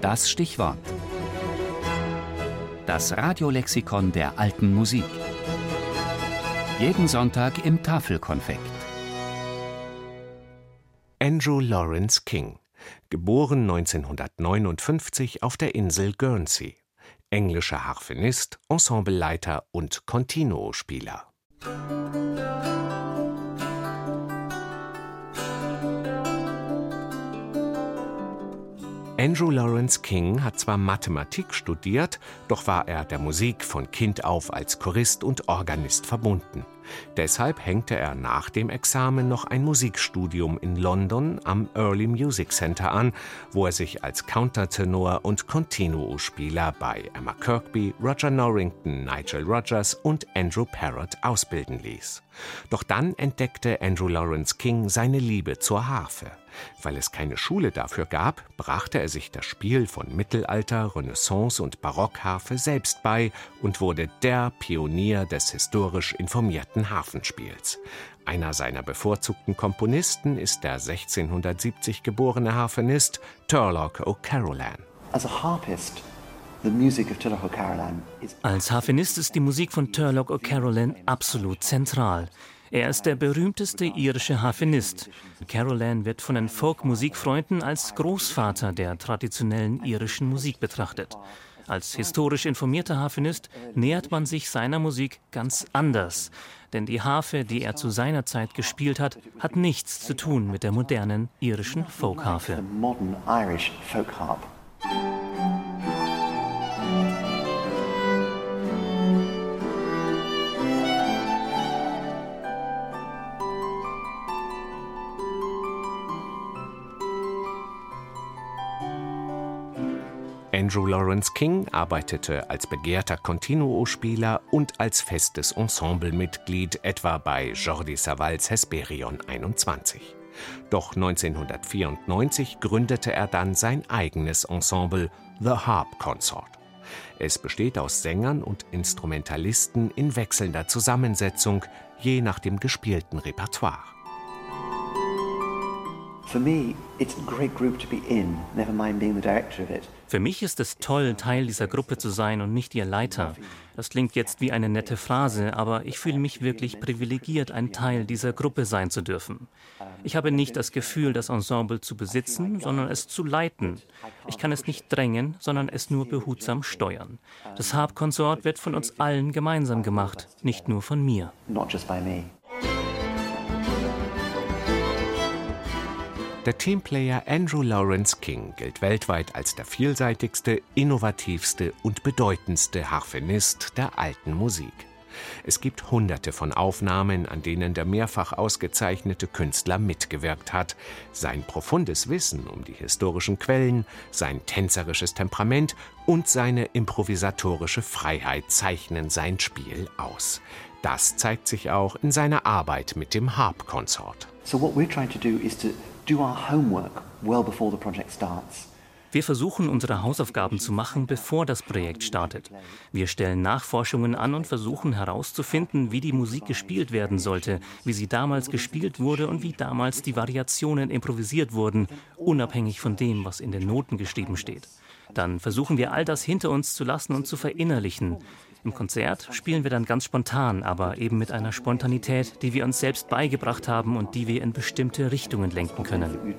Das Stichwort. Das Radiolexikon der alten Musik. Jeden Sonntag im Tafelkonfekt. Andrew Lawrence King, geboren 1959 auf der Insel Guernsey. Englischer Harfenist, Ensembleleiter und Continuo-Spieler. Andrew Lawrence King hat zwar Mathematik studiert, doch war er der Musik von Kind auf als Chorist und Organist verbunden. Deshalb hängte er nach dem Examen noch ein Musikstudium in London am Early Music Center an, wo er sich als Countertenor und Continuo-Spieler bei Emma Kirkby, Roger Norrington, Nigel Rogers und Andrew Parrott ausbilden ließ. Doch dann entdeckte Andrew Lawrence King seine Liebe zur Harfe. Weil es keine Schule dafür gab, brachte er sich das Spiel von Mittelalter, Renaissance und Barockharfe selbst bei und wurde der Pionier des historisch informierten Harfenspiels. Einer seiner bevorzugten Komponisten ist der 1670 geborene Harfenist Turlough O'Carolan. As a harpist, als Harfenist ist die Musik von Turlough O'Carolan absolut zentral. Er ist der berühmteste irische Harfenist. Carolan wird von den Folk-Musikfreunden als Großvater der traditionellen irischen Musik betrachtet. Als historisch informierter Harfenist nähert man sich seiner Musik ganz anders. Denn die Harfe, die er zu seiner Zeit gespielt hat, hat nichts zu tun mit der modernen irischen Folkharfe. Andrew Lawrence King arbeitete als begehrter Continuo-Spieler und als festes Ensemblemitglied etwa bei Jordi Savals Hesperion 21. Doch 1994 gründete er dann sein eigenes Ensemble The Harp Consort. Es besteht aus Sängern und Instrumentalisten in wechselnder Zusammensetzung, je nach dem gespielten Repertoire. Für mich ist es toll, Teil dieser Gruppe zu sein und nicht ihr Leiter. Das klingt jetzt wie eine nette Phrase, aber ich fühle mich wirklich privilegiert, ein Teil dieser Gruppe sein zu dürfen. Ich habe nicht das Gefühl, das Ensemble zu besitzen, sondern es zu leiten. Ich kann es nicht drängen, sondern es nur behutsam steuern. Das Harp-Konsort wird von uns allen gemeinsam gemacht, nicht nur von mir. Not just by me. Der Teamplayer Andrew Lawrence King gilt weltweit als der vielseitigste, innovativste und bedeutendste Harfenist der alten Musik. Es gibt hunderte von Aufnahmen, an denen der mehrfach ausgezeichnete Künstler mitgewirkt hat. Sein profundes Wissen um die historischen Quellen, sein tänzerisches Temperament und seine improvisatorische Freiheit zeichnen sein Spiel aus. Das zeigt sich auch in seiner Arbeit mit dem Harp Consort. So what we're trying to do is to do our homework well before the project starts. Wir versuchen, unsere Hausaufgaben zu machen, bevor das Projekt startet. Wir stellen Nachforschungen an und versuchen herauszufinden, wie die Musik gespielt werden sollte, wie sie damals gespielt wurde und wie damals die Variationen improvisiert wurden, unabhängig von dem, was in den Noten geschrieben steht. Dann versuchen wir all das hinter uns zu lassen und zu verinnerlichen. Im Konzert spielen wir dann ganz spontan, aber eben mit einer Spontanität, die wir uns selbst beigebracht haben und die wir in bestimmte Richtungen lenken können.